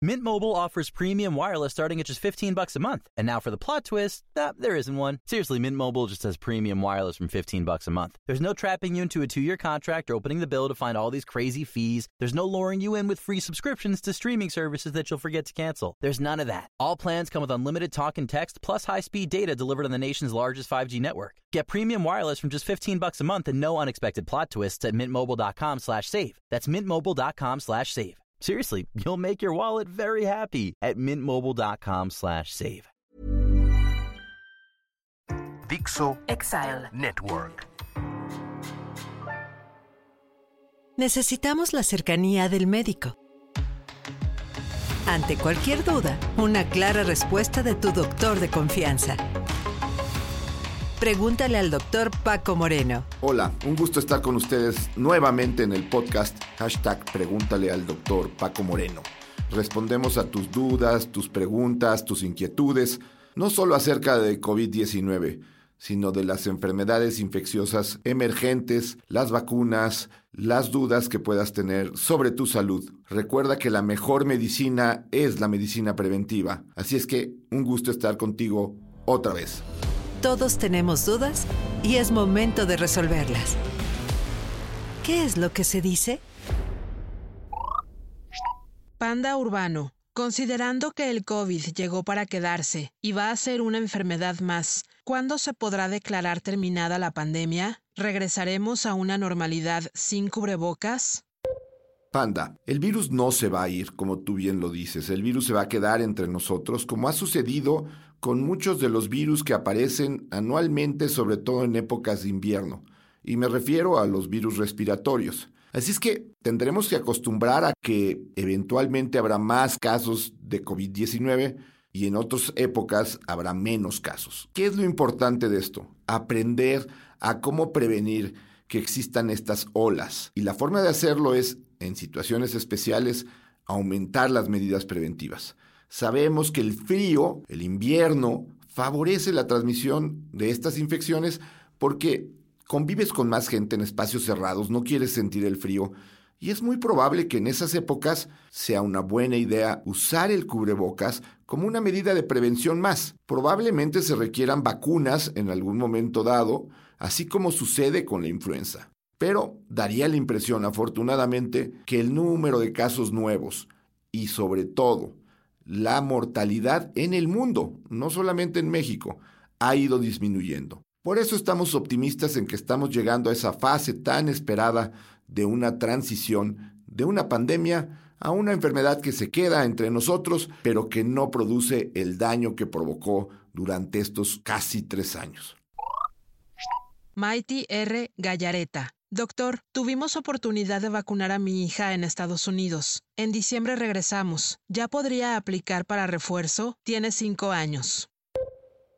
Mint Mobile offers premium wireless starting at just 15 bucks a month. And now for the plot twist, nah, there isn't one. Seriously, Mint Mobile just has premium wireless from 15 bucks a month. There's no trapping you into a 2-year contract or opening the bill to find all these crazy fees. There's no luring you in with free subscriptions to streaming services that you'll forget to cancel. There's none of that. All plans come with unlimited talk and text plus high-speed data delivered on the nation's largest 5G network. Get premium wireless from just 15 bucks a month and no unexpected plot twists at mintmobile.com/save. That's mintmobile.com/save. Seriously, you'll make your wallet very happy at mintmobile.com slash save. Dixo Exile. Network. Necesitamos la cercanía del médico. Ante cualquier duda, una clara respuesta de tu doctor de confianza. Pregúntale al doctor Paco Moreno. Hola, un gusto estar con ustedes nuevamente en el podcast hashtag Pregúntale al doctor Paco Moreno. Respondemos a tus dudas, tus preguntas, tus inquietudes, no solo acerca de COVID-19, sino de las enfermedades infecciosas emergentes, las vacunas, las dudas que puedas tener sobre tu salud. Recuerda que la mejor medicina es la medicina preventiva. Así es que un gusto estar contigo otra vez. Todos tenemos dudas y es momento de resolverlas. ¿Qué es lo que se dice? Panda Urbano. Considerando que el COVID llegó para quedarse y va a ser una enfermedad más, ¿cuándo se podrá declarar terminada la pandemia? ¿Regresaremos a una normalidad sin cubrebocas? Panda, el virus no se va a ir, como tú bien lo dices. El virus se va a quedar entre nosotros, como ha sucedido con muchos de los virus que aparecen anualmente, sobre todo en épocas de invierno. Y me refiero a los virus respiratorios. Así es que tendremos que acostumbrar a que eventualmente habrá más casos de COVID-19 y en otras épocas habrá menos casos. ¿Qué es lo importante de esto? Aprender a cómo prevenir que existan estas olas. Y la forma de hacerlo es, en situaciones especiales, aumentar las medidas preventivas. Sabemos que el frío, el invierno, favorece la transmisión de estas infecciones porque convives con más gente en espacios cerrados, no quieres sentir el frío y es muy probable que en esas épocas sea una buena idea usar el cubrebocas como una medida de prevención más. Probablemente se requieran vacunas en algún momento dado, así como sucede con la influenza. Pero daría la impresión, afortunadamente, que el número de casos nuevos y sobre todo la mortalidad en el mundo, no solamente en México, ha ido disminuyendo. Por eso estamos optimistas en que estamos llegando a esa fase tan esperada de una transición de una pandemia a una enfermedad que se queda entre nosotros, pero que no produce el daño que provocó durante estos casi tres años. Mighty R. Gallareta. Doctor, tuvimos oportunidad de vacunar a mi hija en Estados Unidos. En diciembre regresamos. ¿Ya podría aplicar para refuerzo? Tiene cinco años.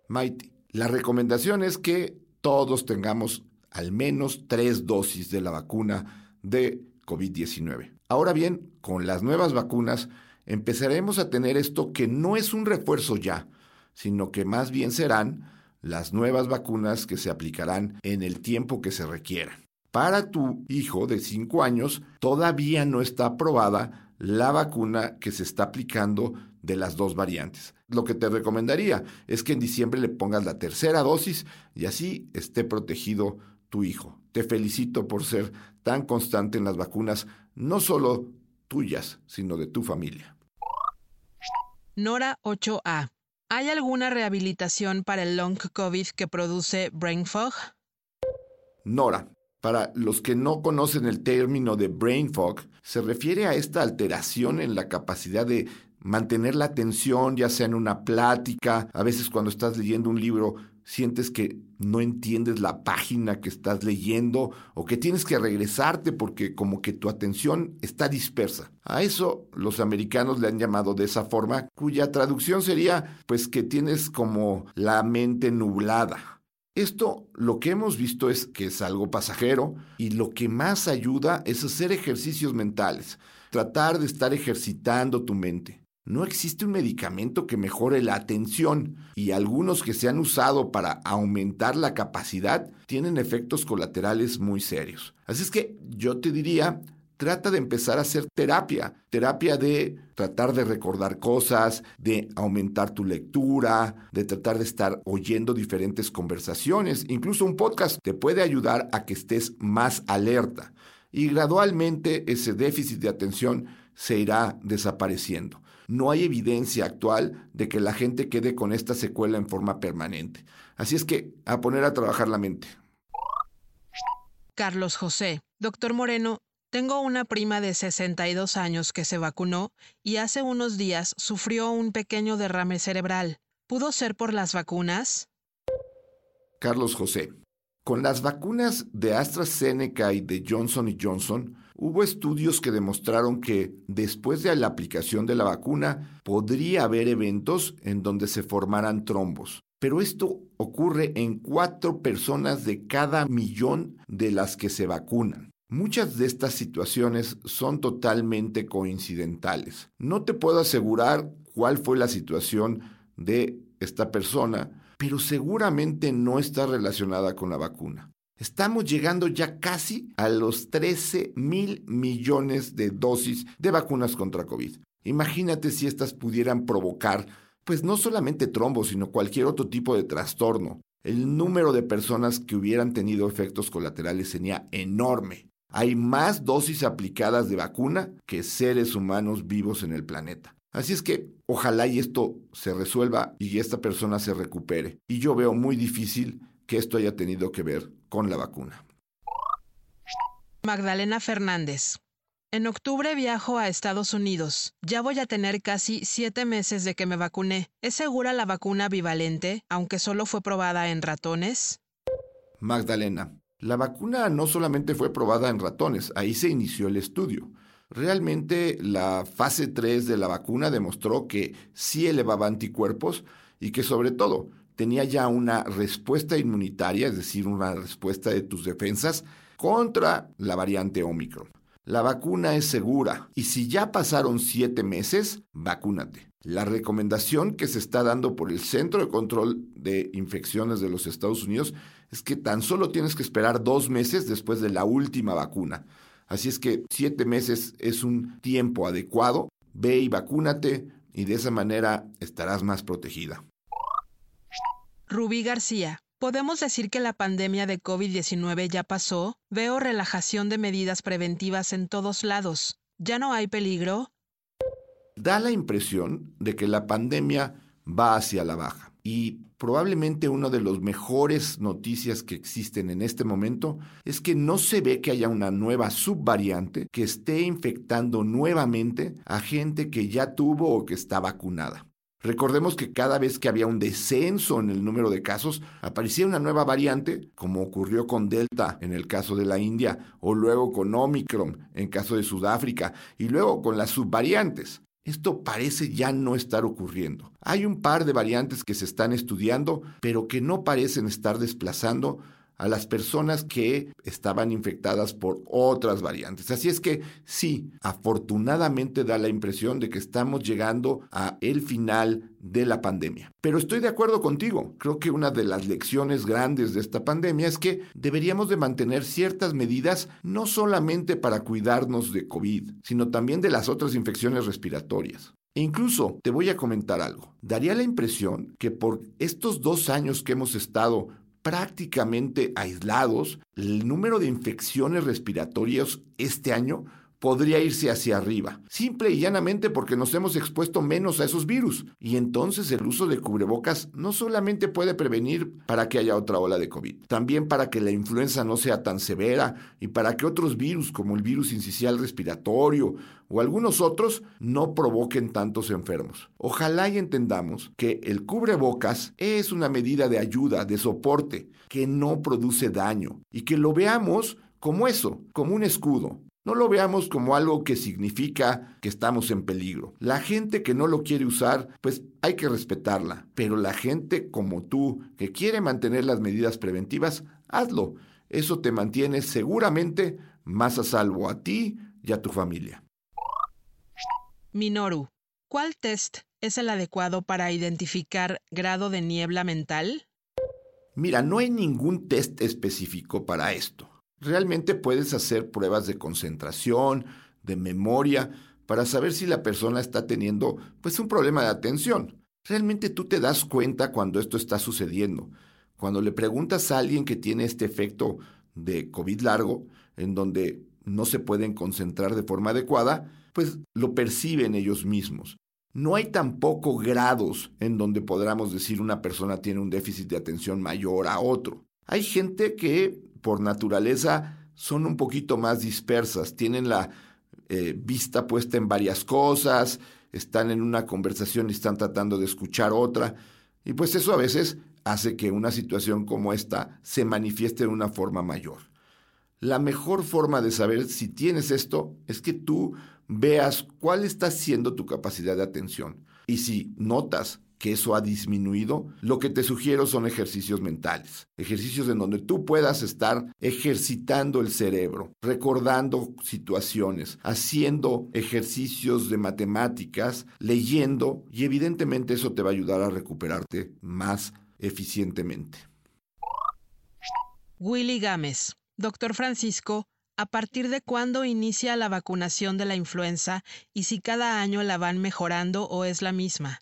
Mighty, la recomendación es que todos tengamos al menos tres dosis de la vacuna de COVID-19. Ahora bien, con las nuevas vacunas empezaremos a tener esto que no es un refuerzo ya, sino que más bien serán las nuevas vacunas que se aplicarán en el tiempo que se requiera. Para tu hijo de 5 años todavía no está aprobada la vacuna que se está aplicando de las dos variantes. Lo que te recomendaría es que en diciembre le pongas la tercera dosis y así esté protegido tu hijo. Te felicito por ser tan constante en las vacunas, no solo tuyas, sino de tu familia. Nora 8A. ¿Hay alguna rehabilitación para el long COVID que produce brain fog? Nora, para los que no conocen el término de brain fog, se refiere a esta alteración en la capacidad de mantener la atención, ya sea en una plática, a veces cuando estás leyendo un libro sientes que no entiendes la página que estás leyendo o que tienes que regresarte porque como que tu atención está dispersa. A eso los americanos le han llamado de esa forma, cuya traducción sería pues que tienes como la mente nublada. Esto lo que hemos visto es que es algo pasajero y lo que más ayuda es hacer ejercicios mentales, tratar de estar ejercitando tu mente. No existe un medicamento que mejore la atención y algunos que se han usado para aumentar la capacidad tienen efectos colaterales muy serios. Así es que yo te diría, trata de empezar a hacer terapia, terapia de tratar de recordar cosas, de aumentar tu lectura, de tratar de estar oyendo diferentes conversaciones, incluso un podcast te puede ayudar a que estés más alerta y gradualmente ese déficit de atención se irá desapareciendo. No hay evidencia actual de que la gente quede con esta secuela en forma permanente. Así es que a poner a trabajar la mente. Carlos José. Doctor Moreno, tengo una prima de 62 años que se vacunó y hace unos días sufrió un pequeño derrame cerebral. ¿Pudo ser por las vacunas? Carlos José. Con las vacunas de AstraZeneca y de Johnson Johnson, hubo estudios que demostraron que después de la aplicación de la vacuna podría haber eventos en donde se formaran trombos. Pero esto ocurre en cuatro personas de cada millón de las que se vacunan. Muchas de estas situaciones son totalmente coincidentales. No te puedo asegurar cuál fue la situación de esta persona, pero seguramente no está relacionada con la vacuna. Estamos llegando ya casi a los 13 mil millones de dosis de vacunas contra COVID. Imagínate si estas pudieran provocar, pues no solamente trombos, sino cualquier otro tipo de trastorno. El número de personas que hubieran tenido efectos colaterales sería enorme. Hay más dosis aplicadas de vacuna que seres humanos vivos en el planeta. Así es que ojalá y esto se resuelva y esta persona se recupere. Y yo veo muy difícil que esto haya tenido que ver con la vacuna. Magdalena Fernández. En octubre viajo a Estados Unidos. Ya voy a tener casi siete meses de que me vacuné. ¿Es segura la vacuna bivalente, aunque solo fue probada en ratones? Magdalena, la vacuna no solamente fue probada en ratones, ahí se inició el estudio. Realmente la fase 3 de la vacuna demostró que sí elevaba anticuerpos y que sobre todo tenía ya una respuesta inmunitaria, es decir, una respuesta de tus defensas contra la variante Omicron. La vacuna es segura y si ya pasaron siete meses, vacúnate. La recomendación que se está dando por el Centro de Control de Infecciones de los Estados Unidos es que tan solo tienes que esperar dos meses después de la última vacuna. Así es que siete meses es un tiempo adecuado. Ve y vacúnate y de esa manera estarás más protegida. Rubí García. ¿Podemos decir que la pandemia de COVID-19 ya pasó? Veo relajación de medidas preventivas en todos lados. ¿Ya no hay peligro? Da la impresión de que la pandemia va hacia la baja. Y probablemente una de las mejores noticias que existen en este momento es que no se ve que haya una nueva subvariante que esté infectando nuevamente a gente que ya tuvo o que está vacunada. Recordemos que cada vez que había un descenso en el número de casos, aparecía una nueva variante, como ocurrió con Delta en el caso de la India, o luego con Omicron en caso de Sudáfrica, y luego con las subvariantes. Esto parece ya no estar ocurriendo. Hay un par de variantes que se están estudiando, pero que no parecen estar desplazando a las personas que estaban infectadas por otras variantes. Así es que sí, afortunadamente da la impresión de que estamos llegando a el final de la pandemia. Pero estoy de acuerdo contigo. Creo que una de las lecciones grandes de esta pandemia es que deberíamos de mantener ciertas medidas no solamente para cuidarnos de COVID, sino también de las otras infecciones respiratorias. E incluso te voy a comentar algo. Daría la impresión que por estos dos años que hemos estado prácticamente aislados, el número de infecciones respiratorias este año podría irse hacia arriba, simple y llanamente porque nos hemos expuesto menos a esos virus. Y entonces el uso de cubrebocas no solamente puede prevenir para que haya otra ola de COVID, también para que la influenza no sea tan severa y para que otros virus como el virus incisional respiratorio o algunos otros no provoquen tantos enfermos. Ojalá y entendamos que el cubrebocas es una medida de ayuda, de soporte, que no produce daño y que lo veamos como eso, como un escudo, no lo veamos como algo que significa que estamos en peligro. La gente que no lo quiere usar, pues hay que respetarla. Pero la gente como tú, que quiere mantener las medidas preventivas, hazlo. Eso te mantiene seguramente más a salvo a ti y a tu familia. Minoru, ¿cuál test es el adecuado para identificar grado de niebla mental? Mira, no hay ningún test específico para esto. Realmente puedes hacer pruebas de concentración, de memoria, para saber si la persona está teniendo pues un problema de atención. Realmente tú te das cuenta cuando esto está sucediendo. Cuando le preguntas a alguien que tiene este efecto de COVID largo, en donde no se pueden concentrar de forma adecuada, pues lo perciben ellos mismos. No hay tampoco grados en donde podamos decir una persona tiene un déficit de atención mayor a otro. Hay gente que por naturaleza son un poquito más dispersas, tienen la eh, vista puesta en varias cosas, están en una conversación y están tratando de escuchar otra, y pues eso a veces hace que una situación como esta se manifieste de una forma mayor. La mejor forma de saber si tienes esto es que tú veas cuál está siendo tu capacidad de atención. Y si notas que eso ha disminuido, lo que te sugiero son ejercicios mentales, ejercicios en donde tú puedas estar ejercitando el cerebro, recordando situaciones, haciendo ejercicios de matemáticas, leyendo, y evidentemente eso te va a ayudar a recuperarte más eficientemente. Willy Gámez, doctor Francisco, ¿a partir de cuándo inicia la vacunación de la influenza y si cada año la van mejorando o es la misma?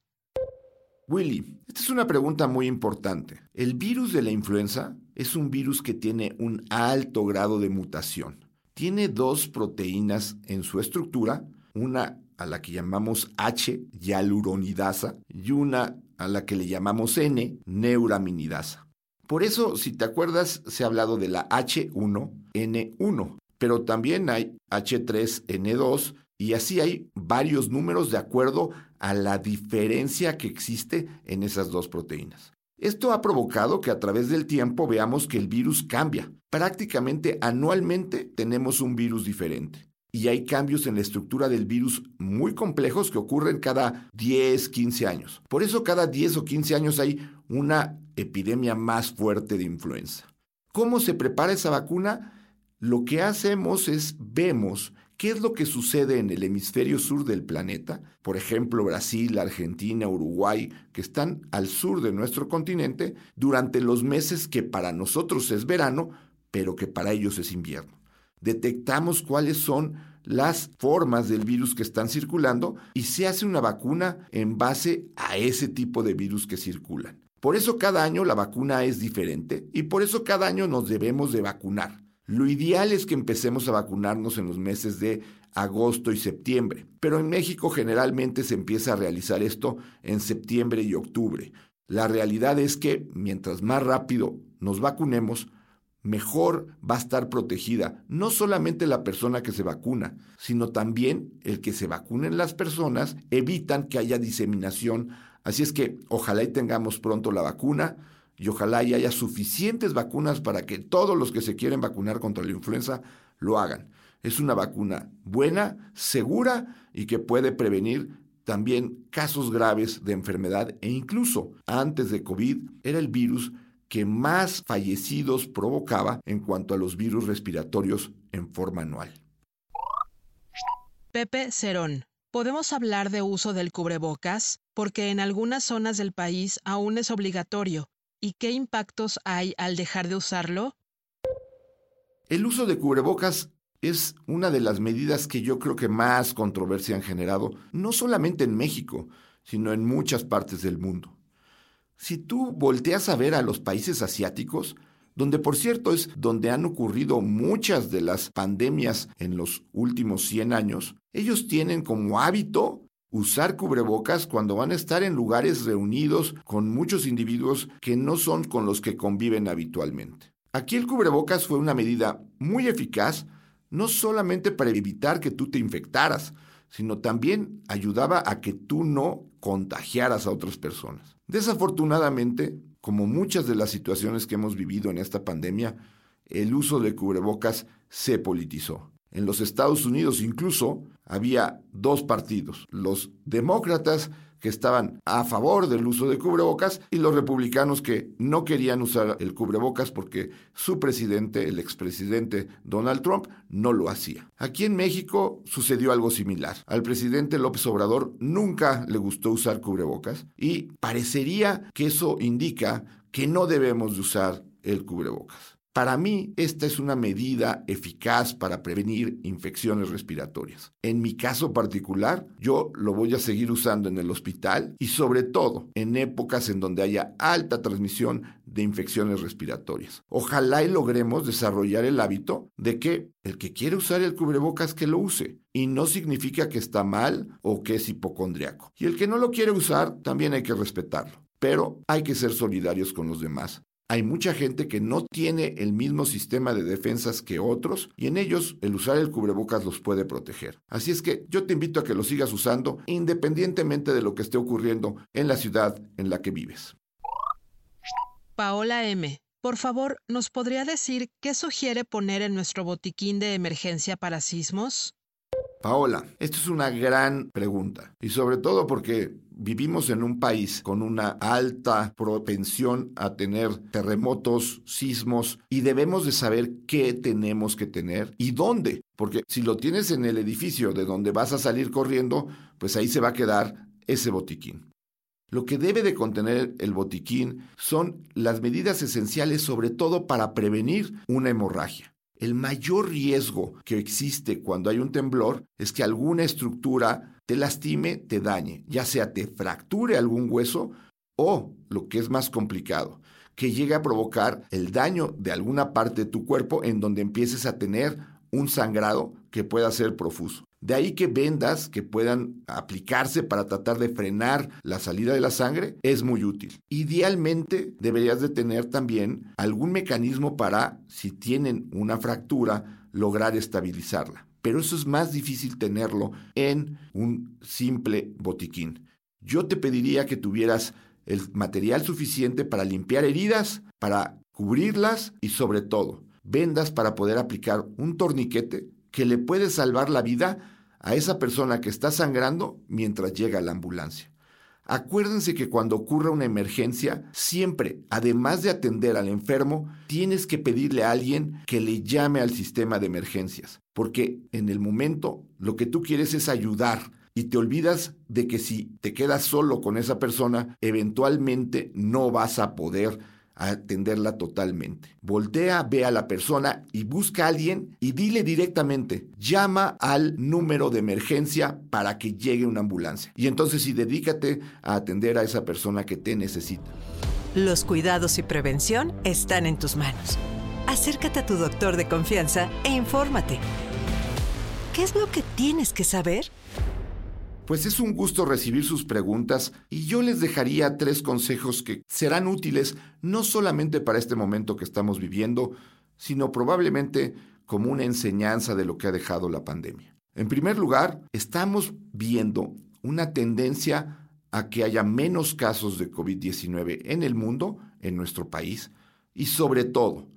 Willy, esta es una pregunta muy importante. El virus de la influenza es un virus que tiene un alto grado de mutación. Tiene dos proteínas en su estructura, una a la que llamamos H, hialuronidasa, y una a la que le llamamos N, neuraminidasa. Por eso, si te acuerdas, se ha hablado de la H1N1, pero también hay H3N2 y así hay varios números de acuerdo a la diferencia que existe en esas dos proteínas. Esto ha provocado que a través del tiempo veamos que el virus cambia. Prácticamente anualmente tenemos un virus diferente. Y hay cambios en la estructura del virus muy complejos que ocurren cada 10, 15 años. Por eso cada 10 o 15 años hay una epidemia más fuerte de influenza. ¿Cómo se prepara esa vacuna? Lo que hacemos es vemos ¿Qué es lo que sucede en el hemisferio sur del planeta? Por ejemplo, Brasil, Argentina, Uruguay, que están al sur de nuestro continente, durante los meses que para nosotros es verano, pero que para ellos es invierno. Detectamos cuáles son las formas del virus que están circulando y se hace una vacuna en base a ese tipo de virus que circulan. Por eso cada año la vacuna es diferente y por eso cada año nos debemos de vacunar. Lo ideal es que empecemos a vacunarnos en los meses de agosto y septiembre, pero en México generalmente se empieza a realizar esto en septiembre y octubre. La realidad es que mientras más rápido nos vacunemos, mejor va a estar protegida no solamente la persona que se vacuna, sino también el que se vacunen las personas evitan que haya diseminación. Así es que ojalá y tengamos pronto la vacuna y ojalá y haya suficientes vacunas para que todos los que se quieren vacunar contra la influenza lo hagan. Es una vacuna buena, segura y que puede prevenir también casos graves de enfermedad e incluso antes de COVID era el virus que más fallecidos provocaba en cuanto a los virus respiratorios en forma anual. Pepe Cerón. ¿Podemos hablar de uso del cubrebocas? Porque en algunas zonas del país aún es obligatorio, ¿Y qué impactos hay al dejar de usarlo? El uso de cubrebocas es una de las medidas que yo creo que más controversia han generado, no solamente en México, sino en muchas partes del mundo. Si tú volteas a ver a los países asiáticos, donde por cierto es donde han ocurrido muchas de las pandemias en los últimos 100 años, ellos tienen como hábito usar cubrebocas cuando van a estar en lugares reunidos con muchos individuos que no son con los que conviven habitualmente. Aquí el cubrebocas fue una medida muy eficaz, no solamente para evitar que tú te infectaras, sino también ayudaba a que tú no contagiaras a otras personas. Desafortunadamente, como muchas de las situaciones que hemos vivido en esta pandemia, el uso de cubrebocas se politizó. En los Estados Unidos incluso había dos partidos, los demócratas que estaban a favor del uso de cubrebocas y los republicanos que no querían usar el cubrebocas porque su presidente, el expresidente Donald Trump, no lo hacía. Aquí en México sucedió algo similar. Al presidente López Obrador nunca le gustó usar cubrebocas y parecería que eso indica que no debemos de usar el cubrebocas. Para mí, esta es una medida eficaz para prevenir infecciones respiratorias. En mi caso particular, yo lo voy a seguir usando en el hospital y sobre todo en épocas en donde haya alta transmisión de infecciones respiratorias. Ojalá y logremos desarrollar el hábito de que el que quiere usar el cubrebocas que lo use y no significa que está mal o que es hipocondriaco. Y el que no lo quiere usar también hay que respetarlo. Pero hay que ser solidarios con los demás. Hay mucha gente que no tiene el mismo sistema de defensas que otros y en ellos el usar el cubrebocas los puede proteger. Así es que yo te invito a que lo sigas usando independientemente de lo que esté ocurriendo en la ciudad en la que vives. Paola M. Por favor, ¿nos podría decir qué sugiere poner en nuestro botiquín de emergencia para sismos? Paola, esto es una gran pregunta y sobre todo porque vivimos en un país con una alta propensión a tener terremotos, sismos y debemos de saber qué tenemos que tener y dónde, porque si lo tienes en el edificio de donde vas a salir corriendo, pues ahí se va a quedar ese botiquín. Lo que debe de contener el botiquín son las medidas esenciales sobre todo para prevenir una hemorragia. El mayor riesgo que existe cuando hay un temblor es que alguna estructura te lastime, te dañe, ya sea te fracture algún hueso o, lo que es más complicado, que llegue a provocar el daño de alguna parte de tu cuerpo en donde empieces a tener un sangrado que pueda ser profuso. De ahí que vendas que puedan aplicarse para tratar de frenar la salida de la sangre es muy útil. Idealmente deberías de tener también algún mecanismo para, si tienen una fractura, lograr estabilizarla. Pero eso es más difícil tenerlo en un simple botiquín. Yo te pediría que tuvieras el material suficiente para limpiar heridas, para cubrirlas y sobre todo vendas para poder aplicar un torniquete que le puede salvar la vida a esa persona que está sangrando mientras llega la ambulancia. Acuérdense que cuando ocurra una emergencia, siempre, además de atender al enfermo, tienes que pedirle a alguien que le llame al sistema de emergencias, porque en el momento lo que tú quieres es ayudar y te olvidas de que si te quedas solo con esa persona, eventualmente no vas a poder atenderla totalmente. Voltea, ve a la persona y busca a alguien y dile directamente, llama al número de emergencia para que llegue una ambulancia. Y entonces sí, dedícate a atender a esa persona que te necesita. Los cuidados y prevención están en tus manos. Acércate a tu doctor de confianza e infórmate. ¿Qué es lo que tienes que saber? Pues es un gusto recibir sus preguntas y yo les dejaría tres consejos que serán útiles no solamente para este momento que estamos viviendo, sino probablemente como una enseñanza de lo que ha dejado la pandemia. En primer lugar, estamos viendo una tendencia a que haya menos casos de COVID-19 en el mundo, en nuestro país, y sobre todo,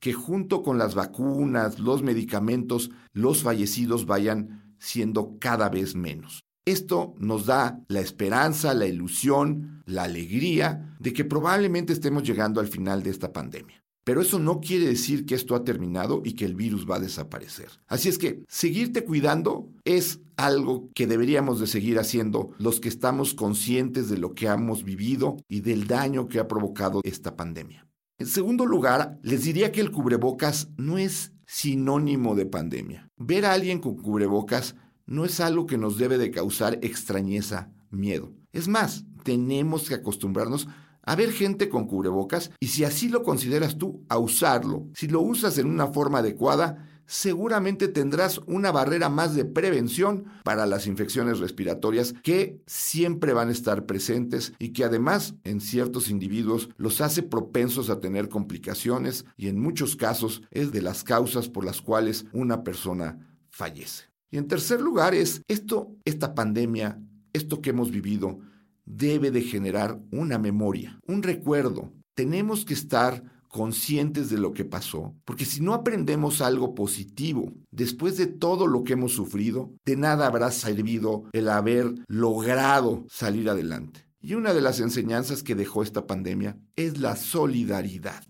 que junto con las vacunas, los medicamentos, los fallecidos vayan siendo cada vez menos. Esto nos da la esperanza, la ilusión, la alegría de que probablemente estemos llegando al final de esta pandemia. Pero eso no quiere decir que esto ha terminado y que el virus va a desaparecer. Así es que seguirte cuidando es algo que deberíamos de seguir haciendo los que estamos conscientes de lo que hemos vivido y del daño que ha provocado esta pandemia. En segundo lugar, les diría que el cubrebocas no es sinónimo de pandemia. Ver a alguien con cubrebocas no es algo que nos debe de causar extrañeza, miedo. Es más, tenemos que acostumbrarnos a ver gente con cubrebocas y si así lo consideras tú, a usarlo. Si lo usas en una forma adecuada, seguramente tendrás una barrera más de prevención para las infecciones respiratorias que siempre van a estar presentes y que además en ciertos individuos los hace propensos a tener complicaciones y en muchos casos es de las causas por las cuales una persona fallece. Y en tercer lugar es esto, esta pandemia, esto que hemos vivido, debe de generar una memoria, un recuerdo. Tenemos que estar conscientes de lo que pasó, porque si no aprendemos algo positivo después de todo lo que hemos sufrido, de nada habrá servido el haber logrado salir adelante. Y una de las enseñanzas que dejó esta pandemia es la solidaridad.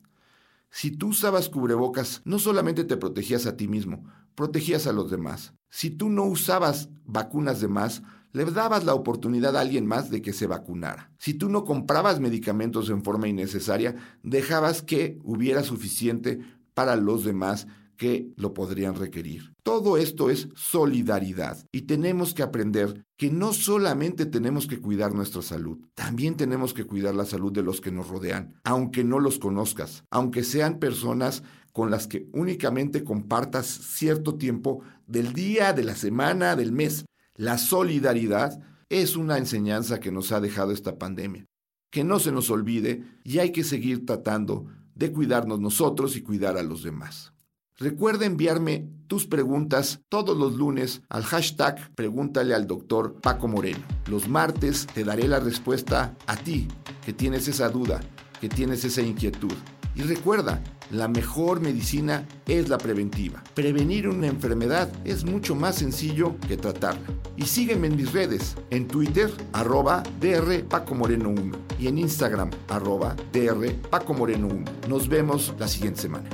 Si tú usabas cubrebocas, no solamente te protegías a ti mismo, protegías a los demás. Si tú no usabas vacunas de más, le dabas la oportunidad a alguien más de que se vacunara. Si tú no comprabas medicamentos en forma innecesaria, dejabas que hubiera suficiente para los demás que lo podrían requerir. Todo esto es solidaridad y tenemos que aprender que no solamente tenemos que cuidar nuestra salud, también tenemos que cuidar la salud de los que nos rodean, aunque no los conozcas, aunque sean personas con las que únicamente compartas cierto tiempo del día, de la semana, del mes. La solidaridad es una enseñanza que nos ha dejado esta pandemia. Que no se nos olvide y hay que seguir tratando de cuidarnos nosotros y cuidar a los demás. Recuerda enviarme tus preguntas todos los lunes al hashtag Pregúntale al doctor Paco Moreno. Los martes te daré la respuesta a ti que tienes esa duda, que tienes esa inquietud. Y recuerda, la mejor medicina es la preventiva. Prevenir una enfermedad es mucho más sencillo que tratarla. Y sígueme en mis redes, en Twitter, arroba DR Paco Moreno 1 y en Instagram, arroba DR Paco Moreno 1. Nos vemos la siguiente semana.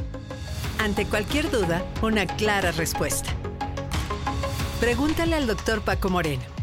Ante cualquier duda, una clara respuesta. Pregúntale al doctor Paco Moreno.